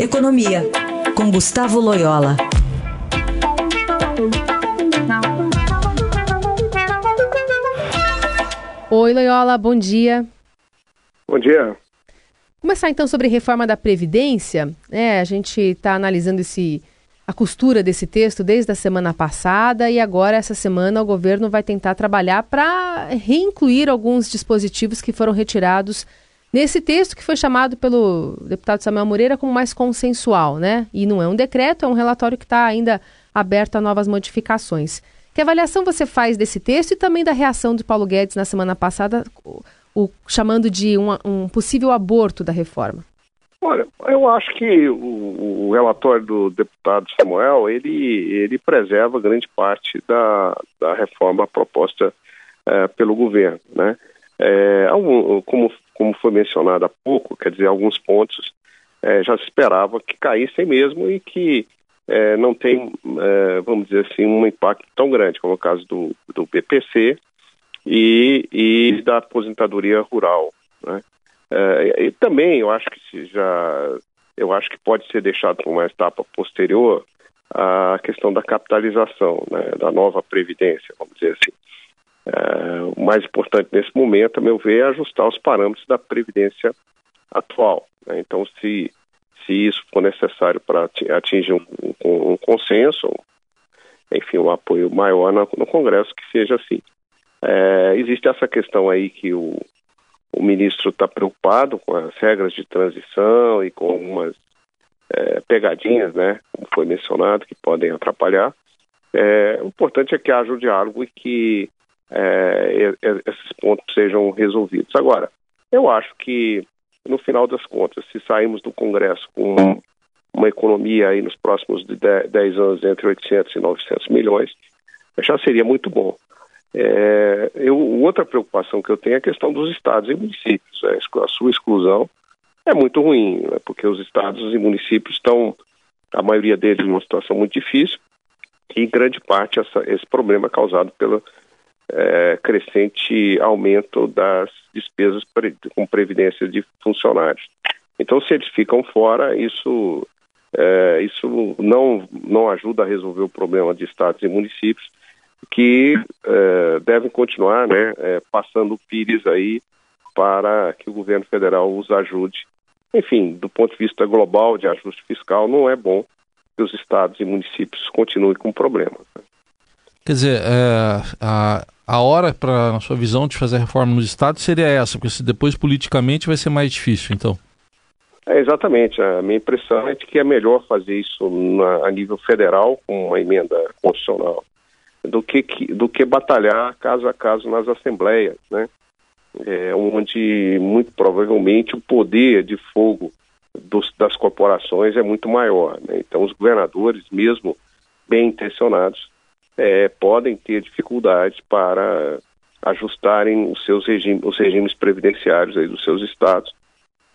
Economia, com Gustavo Loyola. Oi, Loyola, bom dia. Bom dia. Começar então sobre reforma da Previdência. É, a gente está analisando esse, a costura desse texto desde a semana passada e agora, essa semana, o governo vai tentar trabalhar para reincluir alguns dispositivos que foram retirados nesse texto que foi chamado pelo deputado Samuel Moreira como mais consensual, né? E não é um decreto, é um relatório que está ainda aberto a novas modificações. Que avaliação você faz desse texto e também da reação do Paulo Guedes na semana passada, o, o chamando de um, um, possível aborto da reforma? Olha, eu acho que o, o, relatório do deputado Samuel ele, ele preserva grande parte da, da reforma proposta é, pelo governo, né? É, como, como foi mencionado há pouco, quer dizer, alguns pontos é, já se esperava que caíssem mesmo e que é, não tem, é, vamos dizer assim, um impacto tão grande, como é o caso do, do BPC e, e da aposentadoria rural. Né? É, e também eu acho que já, eu acho que pode ser deixado para uma etapa posterior a questão da capitalização, né, da nova previdência, vamos dizer assim. É, o mais importante nesse momento, a meu ver, é ajustar os parâmetros da previdência atual. Né? Então, se, se isso for necessário para atingir um, um, um, consenso, enfim, um apoio maior no, no Congresso, que seja assim. É, existe essa questão aí que o, o ministro está preocupado com as regras de transição e com algumas é, pegadinhas, né, como foi mencionado, que podem atrapalhar. É, o importante é que haja o diálogo e que é, esses pontos sejam resolvidos. Agora, eu acho que, no final das contas, se sairmos do Congresso com uma economia aí nos próximos 10 anos entre 800 e 900 milhões, já seria muito bom. É, eu, outra preocupação que eu tenho é a questão dos estados e municípios. É, a sua exclusão é muito ruim, né, porque os estados e municípios estão, a maioria deles, numa situação muito difícil, e em grande parte essa, esse problema é causado pela crescente aumento das despesas com previdência de funcionários. Então, se eles ficam fora, isso, é, isso não, não ajuda a resolver o problema de estados e municípios, que é, devem continuar né, é, passando PIRES aí para que o governo federal os ajude. Enfim, do ponto de vista global de ajuste fiscal, não é bom que os estados e municípios continuem com problemas. Quer dizer, é, a, a hora, para na sua visão, de fazer a reforma nos estados seria essa, porque depois politicamente vai ser mais difícil, então. É, exatamente. A minha impressão é de que é melhor fazer isso na, a nível federal, com uma emenda constitucional, do que, do que batalhar caso a caso nas assembleias, né? É, onde muito provavelmente o poder de fogo dos, das corporações é muito maior. Né? Então, os governadores, mesmo bem intencionados, é, podem ter dificuldades para ajustarem os seus regimes, os regimes previdenciários aí dos seus estados,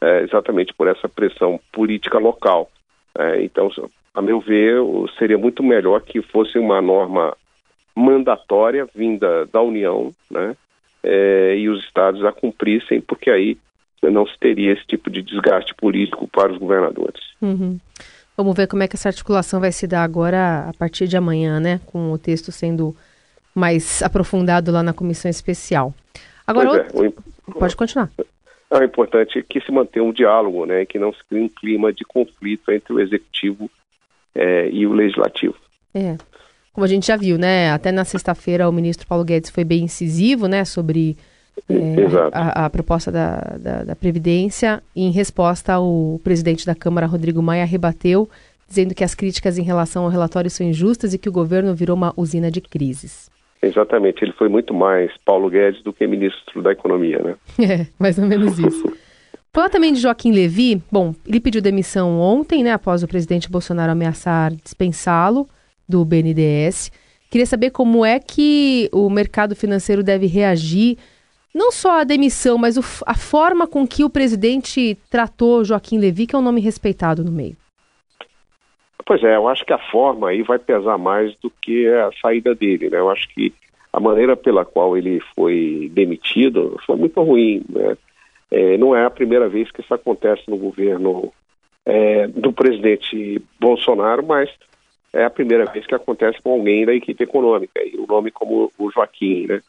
é, exatamente por essa pressão política local. É, então, a meu ver, seria muito melhor que fosse uma norma mandatória vinda da União, né, é, e os estados a cumprissem, porque aí não se teria esse tipo de desgaste político para os governadores. Uhum. Vamos ver como é que essa articulação vai se dar agora a partir de amanhã, né? Com o texto sendo mais aprofundado lá na comissão especial. Agora, é, outro... o... pode continuar. É, o importante é que se mantenha um diálogo, né? Que não se crie um clima de conflito entre o executivo é, e o legislativo. É. Como a gente já viu, né? Até na sexta-feira o ministro Paulo Guedes foi bem incisivo, né? Sobre é, a, a, proposta da, da, da, Previdência. Em resposta, o presidente da Câmara, Rodrigo Maia, rebateu, dizendo que as críticas em relação ao relatório são injustas e que o governo virou uma usina de crises. Exatamente, ele foi muito mais Paulo Guedes do que ministro da Economia, né? É, mais ou menos isso. Falar também de Joaquim Levi, bom, ele pediu demissão ontem, né, após o presidente Bolsonaro ameaçar dispensá-lo do BNDES. Queria saber como é que o mercado financeiro deve reagir não só a demissão, mas o, a forma com que o presidente tratou Joaquim Levi, que é um nome respeitado no meio. Pois é, eu acho que a forma aí vai pesar mais do que a saída dele, né? Eu acho que a maneira pela qual ele foi demitido foi muito ruim, né? É, não é a primeira vez que isso acontece no governo é, do presidente Bolsonaro, mas é a primeira vez que acontece com alguém da equipe econômica, e o nome como o Joaquim, né?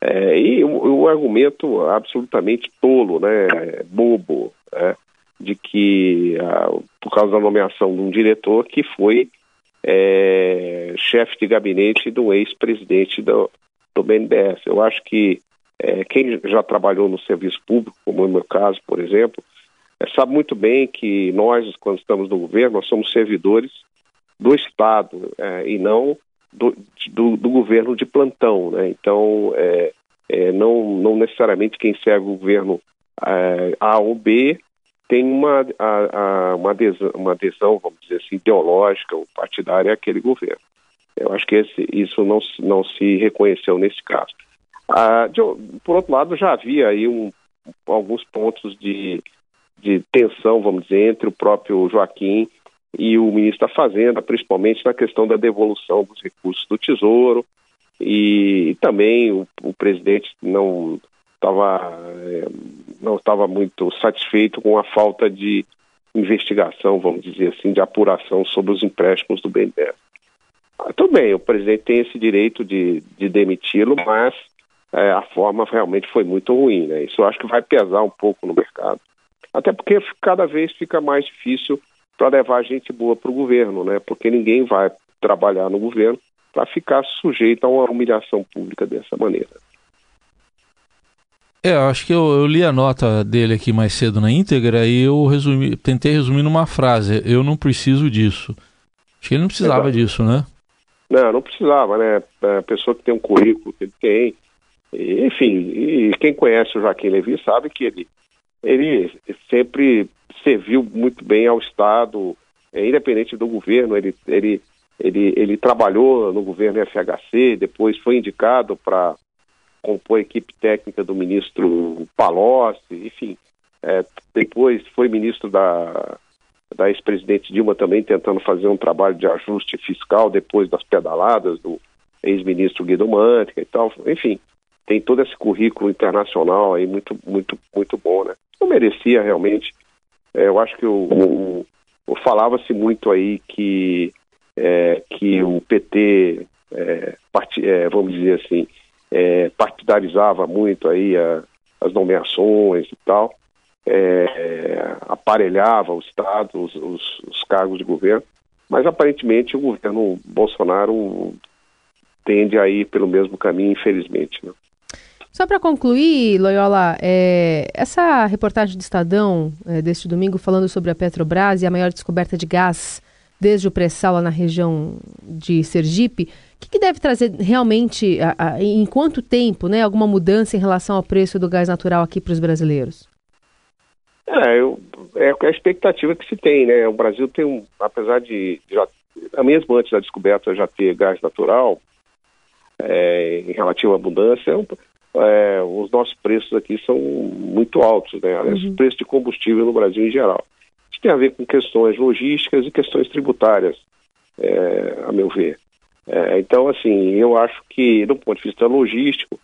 É, e o, o, argumento absolutamente tolo, né, bobo, é, de que a, por causa da nomeação de um diretor que foi é, chefe de gabinete do ex-presidente do, do BNDES. Eu acho que é, quem já trabalhou no serviço público, como é o meu caso, por exemplo, é, sabe muito bem que nós, quando estamos no governo, nós somos servidores do Estado é, e não do, do, do, governo de plantão. Né? Então, é, é, não, não necessariamente quem serve o governo é, A ou B tem uma, a, a, uma, adesão, uma adesão, vamos dizer assim, ideológica ou partidária àquele governo. Eu acho que esse, isso não, não se reconheceu nesse caso. Ah, de, por outro lado, já havia aí um, alguns pontos de, de tensão, vamos dizer, entre o próprio Joaquim e o ministro da Fazenda, principalmente na questão da devolução dos recursos do Tesouro, e, e também o, o, presidente não estava é, não estava muito satisfeito com a falta de investigação, vamos dizer assim, de apuração sobre os empréstimos do BNDES. Ah, tudo bem, o presidente tem esse direito de, de demiti-lo, mas é, a forma realmente foi muito ruim. Né? Isso eu acho que vai pesar um pouco no mercado. Até porque cada vez fica mais difícil para levar gente boa para o governo, né? porque ninguém vai trabalhar no governo para ficar sujeito a uma humilhação pública dessa maneira. É, eu acho que eu, eu, li a nota dele aqui mais cedo na íntegra e eu resumi, tentei resumir numa frase: eu não preciso disso. Acho que ele não precisava Exato. disso, né? Não, não precisava, né? A pessoa que tem um currículo que ele tem, enfim, e quem conhece o Joaquim Levi sabe que ele, ele sempre serviu muito bem ao Estado, é, independente do governo, ele, ele, ele, ele trabalhou no governo FHC, depois foi indicado para compor a equipe técnica do ministro Palocci, enfim, é, depois foi ministro da, da ex-presidente Dilma também tentando fazer um trabalho de ajuste fiscal depois das pedaladas do ex-ministro Guido Mantega e tal, enfim, tem todo esse currículo internacional aí muito, muito, muito bom, né? Não merecia realmente. É, eu acho que o, falava-se muito aí que é, que o PT, é, part, é, vamos dizer assim, é, partidarizava muito aí a, as nomeações e tal, é, aparelhava o Estado, os, os, os cargos de governo, mas aparentemente o governo Bolsonaro tende a ir pelo mesmo caminho, infelizmente. Né? Só para concluir, Loyola, é, essa reportagem do Estadão é, deste domingo falando sobre a Petrobras e a maior descoberta de gás desde o pré-sal lá na região de Sergipe, o que, que deve trazer realmente, a, a, em quanto tempo, né, alguma mudança em relação ao preço do gás natural aqui para os brasileiros? É, eu, é a expectativa que se tem, né? O Brasil tem um, apesar de já, mesmo antes da descoberta já ter gás natural, é, em relativa abundância, é os nossos preços aqui são muito altos, né? Aliás, uhum. o preço de combustível no Brasil em geral. Isso tem a ver com questões logísticas e questões tributárias, é, a meu ver. É, então, assim, eu acho que, do ponto de vista logístico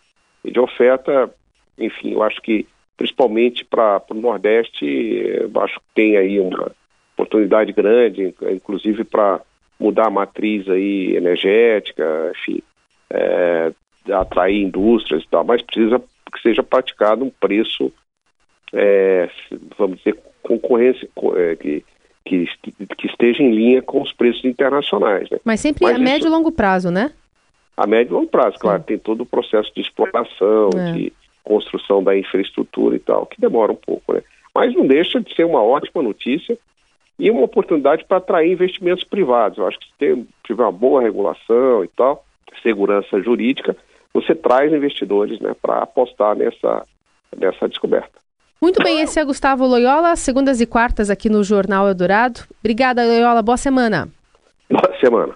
e de oferta, enfim, eu acho que, principalmente para o Nordeste, eu acho que tem aí uma oportunidade grande, inclusive para mudar a matriz aí energética, enfim, é, atrair indústrias e tal, mas precisa que seja praticado um preço, é, vamos dizer, concorrência, é, que, que, esteja em linha com os preços internacionais. Né? Mas sempre mas a médio e longo prazo, né? A médio e longo prazo, claro, Sim. tem todo o processo de exploração, é. de construção da infraestrutura e tal, que demora um pouco, né? Mas não deixa de ser uma ótima notícia e uma oportunidade para atrair investimentos privados. Eu acho que se tiver uma boa regulação e tal, segurança jurídica, você traz investidores né, para apostar nessa, nessa descoberta. Muito bem, esse é Gustavo Loyola, segundas e quartas aqui no Jornal Eldorado. Obrigada, Loyola. Boa semana. Boa semana.